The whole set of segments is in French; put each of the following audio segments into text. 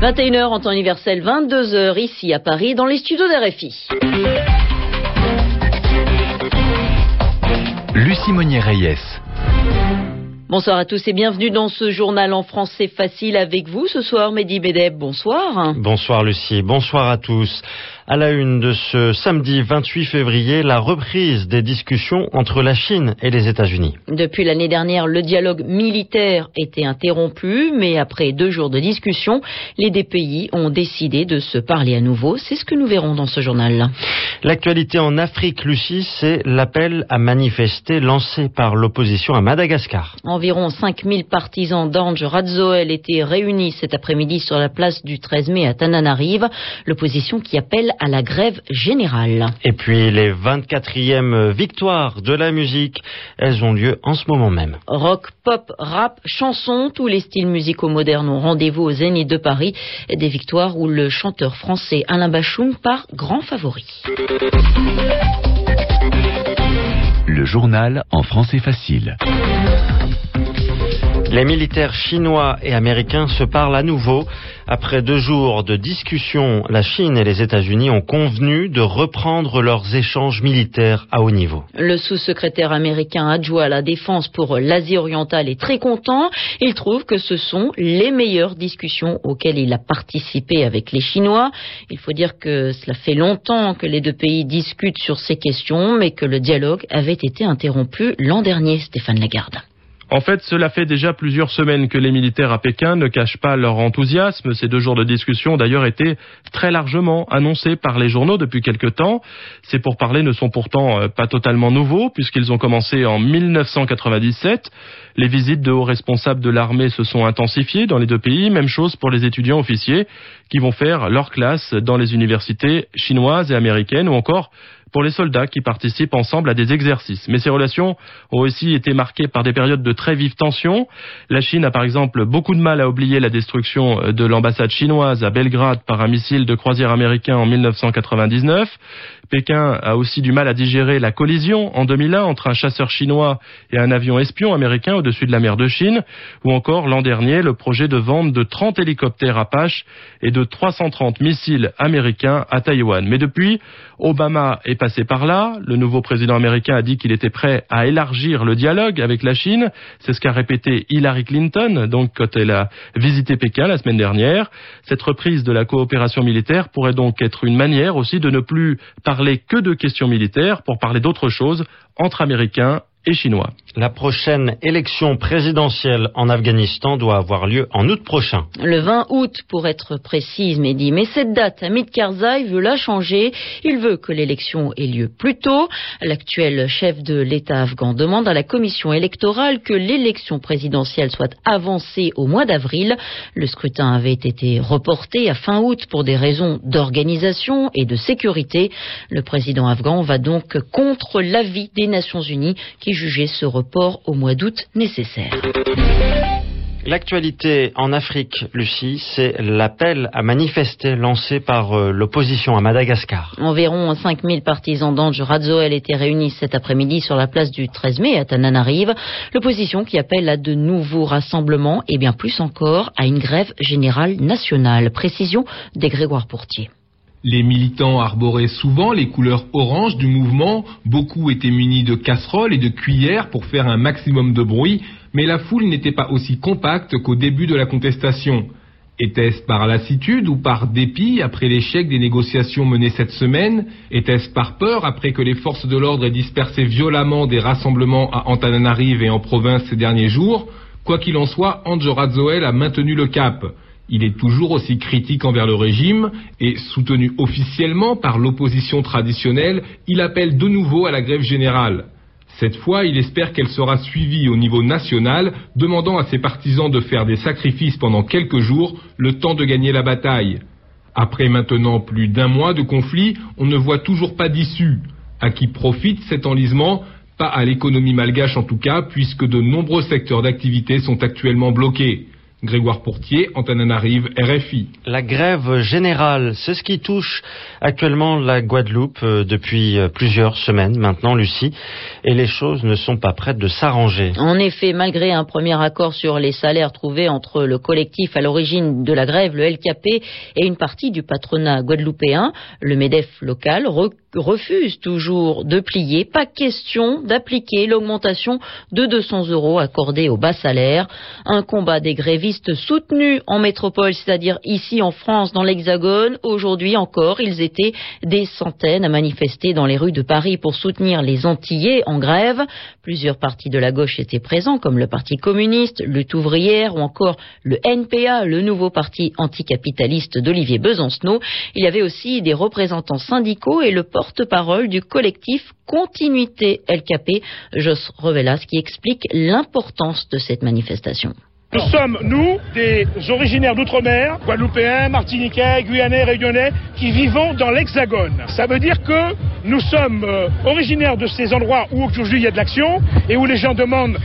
21h en temps universel, 22h ici à Paris, dans les studios d'RFI. Lucie Monnier-Reyes. Bonsoir à tous et bienvenue dans ce journal en français facile avec vous ce soir, Mehdi Bedeb. Bonsoir. Bonsoir Lucie, bonsoir à tous. À la une de ce samedi 28 février, la reprise des discussions entre la Chine et les États-Unis. Depuis l'année dernière, le dialogue militaire était interrompu, mais après deux jours de discussion, les deux pays ont décidé de se parler à nouveau. C'est ce que nous verrons dans ce journal. L'actualité en Afrique, Lucie, c'est l'appel à manifester lancé par l'opposition à Madagascar. Environ 5000 partisans d'Ange Radzoel étaient réunis cet après-midi sur la place du 13 mai à Tananarive. L'opposition qui appelle à la grève générale. Et puis les 24e victoires de la musique, elles ont lieu en ce moment même. Rock, pop, rap, chanson, tous les styles musicaux modernes ont rendez-vous au Zénith de Paris. Des victoires où le chanteur français Alain Bachung part grand favori. Le journal en français facile. Les militaires chinois et américains se parlent à nouveau. Après deux jours de discussion, la Chine et les États-Unis ont convenu de reprendre leurs échanges militaires à haut niveau. Le sous-secrétaire américain adjoint à la défense pour l'Asie orientale est très content. Il trouve que ce sont les meilleures discussions auxquelles il a participé avec les Chinois. Il faut dire que cela fait longtemps que les deux pays discutent sur ces questions, mais que le dialogue avait été interrompu l'an dernier, Stéphane Lagarde. En fait, cela fait déjà plusieurs semaines que les militaires à Pékin ne cachent pas leur enthousiasme. Ces deux jours de discussion ont d'ailleurs été très largement annoncés par les journaux depuis quelque temps. Ces pourparlers ne sont pourtant euh, pas totalement nouveaux puisqu'ils ont commencé en 1997. Les visites de hauts responsables de l'armée se sont intensifiées dans les deux pays. Même chose pour les étudiants officiers qui vont faire leur classe dans les universités chinoises et américaines ou encore pour les soldats qui participent ensemble à des exercices. Mais ces relations ont aussi été marquées par des périodes de très vives tensions. La Chine a par exemple beaucoup de mal à oublier la destruction de l'ambassade chinoise à Belgrade par un missile de croisière américain en 1999. Pékin a aussi du mal à digérer la collision en 2001 entre un chasseur chinois et un avion espion américain au-dessus de la mer de Chine, ou encore l'an dernier le projet de vente de 30 hélicoptères Apache et de 330 missiles américains à Taïwan. Mais depuis, Obama est passé par là. Le nouveau président américain a dit qu'il était prêt à élargir le dialogue avec la Chine. C'est ce qu'a répété Hillary Clinton, donc quand elle a visité Pékin la semaine dernière. Cette reprise de la coopération militaire pourrait donc être une manière aussi de ne plus parler que de questions militaires pour parler d'autres choses entre Américains et chinois. La prochaine élection présidentielle en Afghanistan doit avoir lieu en août prochain. Le 20 août, pour être précise, Mehdi. Mais cette date, Hamid Karzai veut la changer. Il veut que l'élection ait lieu plus tôt. L'actuel chef de l'État afghan demande à la commission électorale que l'élection présidentielle soit avancée au mois d'avril. Le scrutin avait été reporté à fin août pour des raisons d'organisation et de sécurité. Le président afghan va donc contre l'avis des Nations Unies qui jugeait ce report au mois d'août nécessaire. L'actualité en Afrique, Lucie, c'est l'appel à manifester lancé par euh, l'opposition à Madagascar. Environ 5000 partisans d'Ange Radzoel étaient réunis cet après-midi sur la place du 13 mai à Tananarive. L'opposition qui appelle à de nouveaux rassemblements et bien plus encore à une grève générale nationale. Précision des Grégoire Pourtier. Les militants arboraient souvent les couleurs orange du mouvement, beaucoup étaient munis de casseroles et de cuillères pour faire un maximum de bruit, mais la foule n'était pas aussi compacte qu'au début de la contestation. Était-ce par lassitude ou par dépit après l'échec des négociations menées cette semaine? Était-ce par peur après que les forces de l'ordre aient dispersé violemment des rassemblements à Antananarive et en province ces derniers jours? Quoi qu'il en soit, Andjora Zoel a maintenu le cap. Il est toujours aussi critique envers le régime et, soutenu officiellement par l'opposition traditionnelle, il appelle de nouveau à la grève générale. Cette fois, il espère qu'elle sera suivie au niveau national, demandant à ses partisans de faire des sacrifices pendant quelques jours, le temps de gagner la bataille. Après maintenant plus d'un mois de conflit, on ne voit toujours pas d'issue. À qui profite cet enlisement? Pas à l'économie malgache en tout cas, puisque de nombreux secteurs d'activité sont actuellement bloqués. Grégoire Pourtier, Antananarive, RFI. La grève générale, c'est ce qui touche actuellement la Guadeloupe euh, depuis euh, plusieurs semaines maintenant, Lucie, et les choses ne sont pas prêtes de s'arranger. En effet, malgré un premier accord sur les salaires trouvé entre le collectif à l'origine de la grève, le LKP, et une partie du patronat guadeloupéen, le MEDEF local refuse toujours de plier. Pas question d'appliquer l'augmentation de 200 euros accordée aux bas salaires. Un combat des grévistes soutenu en métropole, c'est-à-dire ici en France, dans l'Hexagone. Aujourd'hui encore, ils étaient des centaines à manifester dans les rues de Paris pour soutenir les Antillais en grève. Plusieurs partis de la gauche étaient présents, comme le Parti communiste, Lutte ouvrière ou encore le NPA, le nouveau parti anticapitaliste d'Olivier Besancenot. Il y avait aussi des représentants syndicaux et le porte-parole du collectif Continuité LKP, Jos Revelas, qui explique l'importance de cette manifestation. Nous sommes, nous, des originaires d'outre-mer, guadeloupéens, martiniquais, guyanais, réunionnais, qui vivons dans l'hexagone. Ça veut dire que nous sommes euh, originaires de ces endroits où aujourd'hui il y a de l'action et où les gens demandent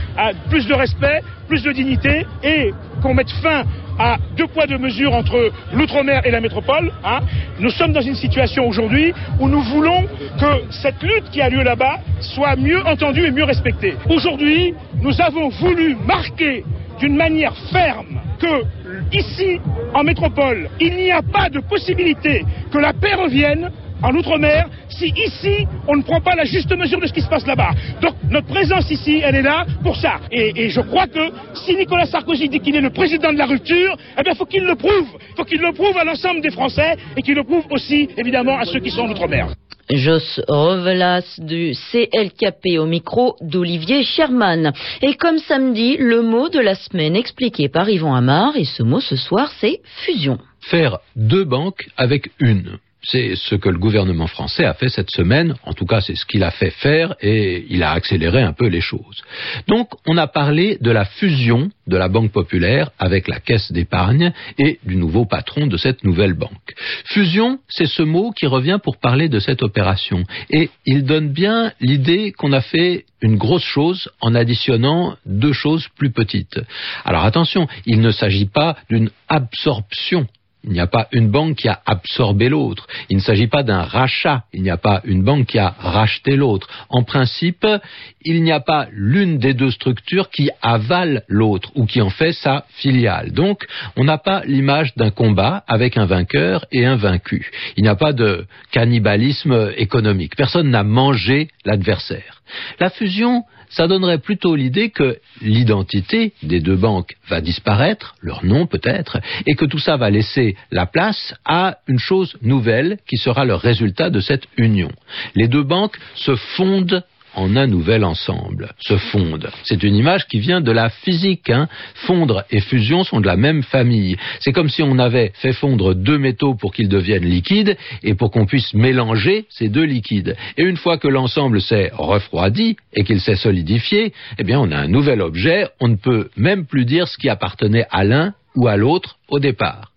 plus de respect, plus de dignité et qu'on mette fin à deux poids deux mesures entre l'outre-mer et la métropole. Hein. Nous sommes dans une situation aujourd'hui où nous voulons que cette lutte qui a lieu là-bas soit mieux entendue et mieux respectée. Aujourd'hui, nous avons voulu marquer d'une manière ferme que ici, en métropole, il n'y a pas de possibilité que la paix revienne en Outre-mer si ici on ne prend pas la juste mesure de ce qui se passe là-bas. Donc notre présence ici, elle est là pour ça. Et, je crois que si Nicolas Sarkozy dit qu'il est le président de la rupture, eh bien faut qu'il le prouve. faut qu'il le prouve à l'ensemble des Français et qu'il le prouve aussi évidemment à ceux qui sont en Outre-mer. Jos Revelas du CLKP au micro d'Olivier Sherman. Et comme samedi, le mot de la semaine expliqué par Yvon Amar, et ce mot ce soir, c'est fusion. Faire deux banques avec une. C'est ce que le gouvernement français a fait cette semaine, en tout cas c'est ce qu'il a fait faire et il a accéléré un peu les choses. Donc on a parlé de la fusion de la Banque populaire avec la Caisse d'épargne et du nouveau patron de cette nouvelle banque. Fusion, c'est ce mot qui revient pour parler de cette opération et il donne bien l'idée qu'on a fait une grosse chose en additionnant deux choses plus petites. Alors attention, il ne s'agit pas d'une absorption il n'y a pas une banque qui a absorbé l'autre. Il ne s'agit pas d'un rachat. Il n'y a pas une banque qui a racheté l'autre. En principe, il n'y a pas l'une des deux structures qui avale l'autre ou qui en fait sa filiale. Donc, on n'a pas l'image d'un combat avec un vainqueur et un vaincu. Il n'y a pas de cannibalisme économique. Personne n'a mangé l'adversaire. La fusion, ça donnerait plutôt l'idée que l'identité des deux banques va disparaître, leur nom peut-être, et que tout ça va laisser la place à une chose nouvelle qui sera le résultat de cette union. Les deux banques se fondent en un nouvel ensemble, se fondent. C'est une image qui vient de la physique. Hein. Fondre et fusion sont de la même famille. C'est comme si on avait fait fondre deux métaux pour qu'ils deviennent liquides et pour qu'on puisse mélanger ces deux liquides. Et une fois que l'ensemble s'est refroidi et qu'il s'est solidifié, eh bien on a un nouvel objet. On ne peut même plus dire ce qui appartenait à l'un ou à l'autre au départ.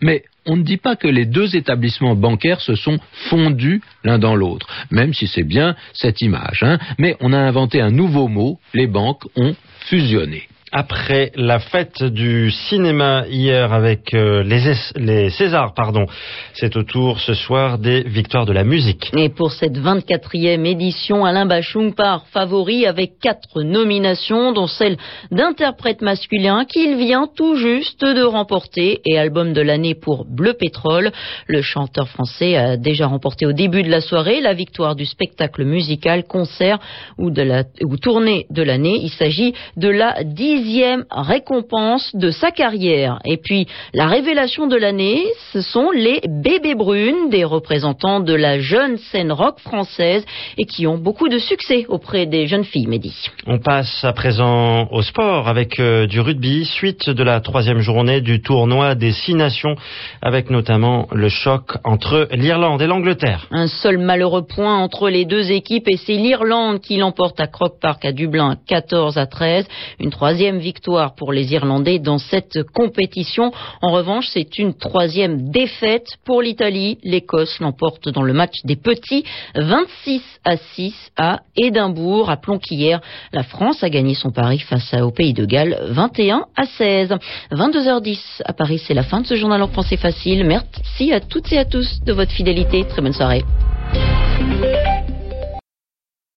Mais on ne dit pas que les deux établissements bancaires se sont fondus l'un dans l'autre, même si c'est bien cette image. Hein. Mais on a inventé un nouveau mot, les banques ont fusionné après la fête du cinéma hier avec euh, les, les, Césars, pardon. C'est au tour ce soir des victoires de la musique. Et pour cette 24e édition, Alain Bachung part favori avec quatre nominations, dont celle d'interprète masculin qu'il vient tout juste de remporter et album de l'année pour Bleu Pétrole. Le chanteur français a déjà remporté au début de la soirée la victoire du spectacle musical, concert ou, de la, ou tournée de l'année. Il s'agit de la dixième récompense de sa carrière. Et puis, la révélation de l'année, ce sont les bébés brunes, des représentants de la jeune scène rock française et qui ont beaucoup de succès auprès des jeunes filles, Mehdi. On passe à présent au sport avec euh, du rugby, suite de la troisième journée du tournoi des six nations, avec notamment le choc entre l'Irlande et l'Angleterre. Un seul malheureux point entre les deux équipes et c'est l'Irlande qui l'emporte à Croke Park à Dublin 14 à 13. Une troisième victoire pour les Irlandais dans cette compétition. En revanche, c'est une troisième défaite pour l'Italie. L'Écosse l'emporte dans le match des petits 26 à 6 à Édimbourg. Rappelons qu'hier, la France a gagné son pari face au Pays de Galles 21 à 16. 22h10 à Paris, c'est la fin de ce journal en français facile. Merci à toutes et à tous de votre fidélité. Très bonne soirée.